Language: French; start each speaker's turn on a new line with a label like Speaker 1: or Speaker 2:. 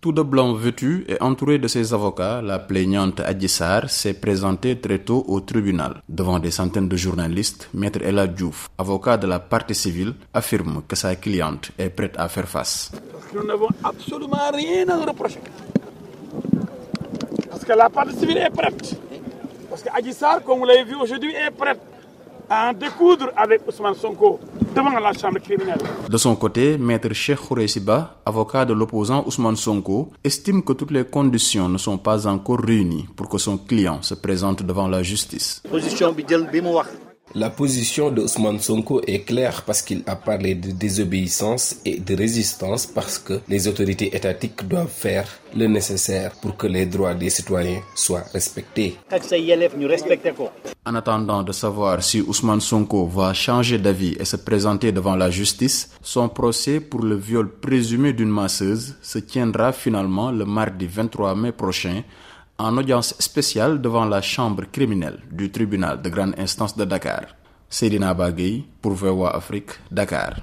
Speaker 1: Tout de blanc vêtu et entouré de ses avocats, la plaignante Adjissar s'est présentée très tôt au tribunal. Devant des centaines de journalistes, Maître Ella Diouf, avocat de la partie civile, affirme que sa cliente est prête à faire face.
Speaker 2: Parce que nous n'avons absolument rien à reprocher. Parce que la partie civile est prête. Parce que Adjissar, comme vous l'avez vu aujourd'hui, est prête à en découdre avec Ousmane Sonko devant la chambre criminelle.
Speaker 1: De son côté, maître Cheikh Khoureysiba, avocat de l'opposant Ousmane Sonko, estime que toutes les conditions ne sont pas encore réunies pour que son client se présente devant la justice.
Speaker 3: La position de Ousmane Sonko est claire parce qu'il a parlé de désobéissance et de résistance parce que les autorités étatiques doivent faire le nécessaire pour que les droits des citoyens soient respectés.
Speaker 1: En attendant de savoir si Ousmane Sonko va changer d'avis et se présenter devant la justice, son procès pour le viol présumé d'une masseuse se tiendra finalement le mardi 23 mai prochain en audience spéciale devant la chambre criminelle du tribunal de grande instance de Dakar. Seydina Bagui pour VOA Afrique, Dakar.